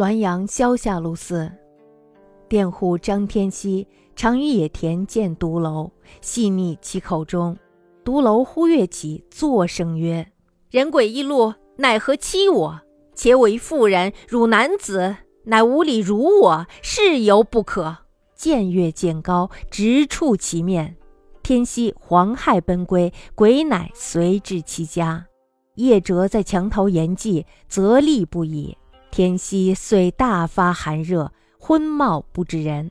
滦阳萧下路寺，佃户张天锡常于野田见独楼，细腻其口中。独楼忽跃起，作声曰：“人鬼一路，奈何欺我？且我一妇人，汝男子，乃无礼辱我，是犹不可。”渐跃渐高，直触其面。天锡惶骇奔归，鬼乃随至其家。夜哲在墙头言祭，则厉不已。天锡遂大发寒热，昏冒不知人。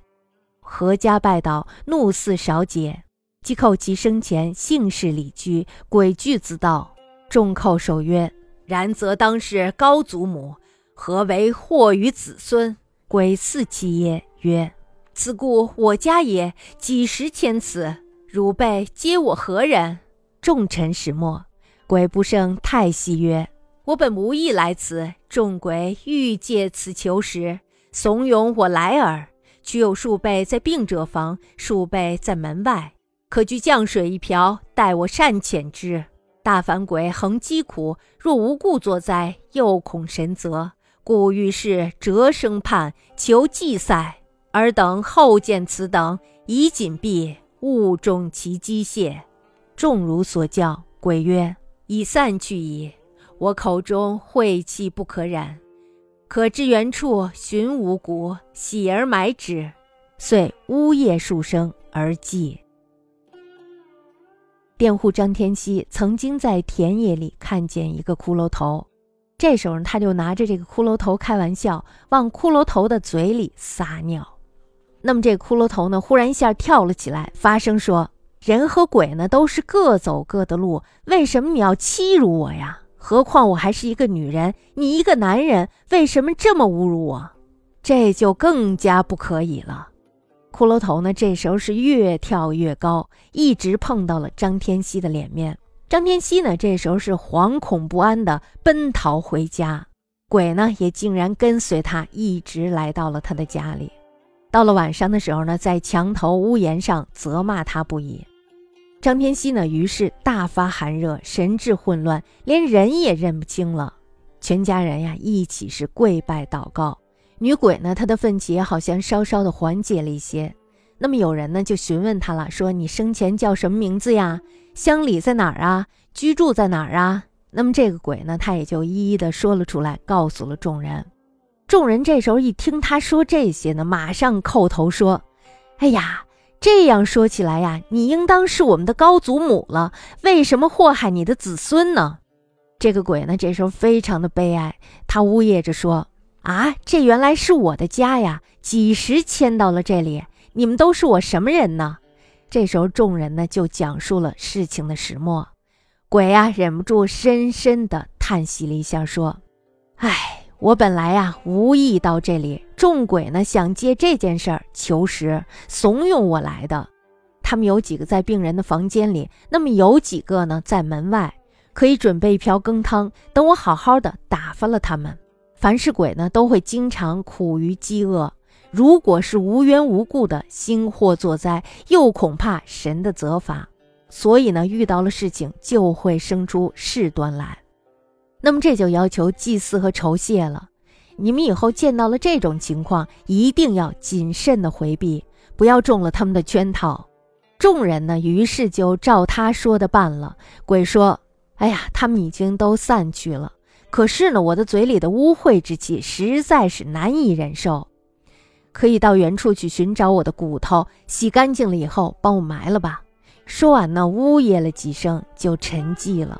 何家拜倒，怒似少解，即叩其生前姓氏里居，鬼惧自道。众叩首曰：“然则当是高祖母，何为祸于子孙？”鬼似其耶，曰：“此故我家也，几时迁此？”汝辈皆我何人？众臣始默。鬼不胜太息曰：“我本无意来此，众鬼欲借此求实，怂恿我来耳。取有数辈在病者房，数辈在门外，可具降水一瓢，待我善遣之。大凡鬼恒疾苦，若无故作灾，又恐神责，故欲是折生判，求祭赛。尔等后见此等，以紧闭。”勿中其机械，众如所教。鬼曰：“已散去矣。我口中晦气不可染，可至原处寻五谷，喜而埋之。”遂呜咽数声而寂。佃户张天锡曾经在田野里看见一个骷髅头，这时候他就拿着这个骷髅头开玩笑，往骷髅头的嘴里撒尿。那么这骷髅头呢，忽然一下跳了起来，发声说：“人和鬼呢，都是各走各的路，为什么你要欺辱我呀？何况我还是一个女人，你一个男人，为什么这么侮辱我？这就更加不可以了。”骷髅头呢，这时候是越跳越高，一直碰到了张天锡的脸面。张天锡呢，这时候是惶恐不安的奔逃回家，鬼呢也竟然跟随他，一直来到了他的家里。到了晚上的时候呢，在墙头屋檐上责骂他不已。张天锡呢，于是大发寒热，神志混乱，连人也认不清了。全家人呀，一起是跪拜祷告。女鬼呢，她的愤气好像稍稍的缓解了一些。那么有人呢，就询问她了，说：“你生前叫什么名字呀？乡里在哪儿啊？居住在哪儿啊？”那么这个鬼呢，他也就一一的说了出来，告诉了众人。众人这时候一听他说这些呢，马上叩头说：“哎呀，这样说起来呀，你应当是我们的高祖母了，为什么祸害你的子孙呢？”这个鬼呢，这时候非常的悲哀，他呜咽着说：“啊，这原来是我的家呀，几时迁到了这里？你们都是我什么人呢？”这时候众人呢就讲述了事情的始末，鬼呀忍不住深深的叹息了一下，说：“唉。”我本来呀无意到这里，众鬼呢想借这件事儿求实，怂恿我来的。他们有几个在病人的房间里，那么有几个呢在门外，可以准备一瓢羹汤，等我好好的打发了他们。凡是鬼呢，都会经常苦于饥饿，如果是无缘无故的兴祸作灾，又恐怕神的责罚，所以呢，遇到了事情就会生出事端来。那么这就要求祭祀和酬谢了。你们以后见到了这种情况，一定要谨慎的回避，不要中了他们的圈套。众人呢，于是就照他说的办了。鬼说：“哎呀，他们已经都散去了。可是呢，我的嘴里的污秽之气实在是难以忍受，可以到原处去寻找我的骨头，洗干净了以后帮我埋了吧。”说完呢，呜咽了几声，就沉寂了。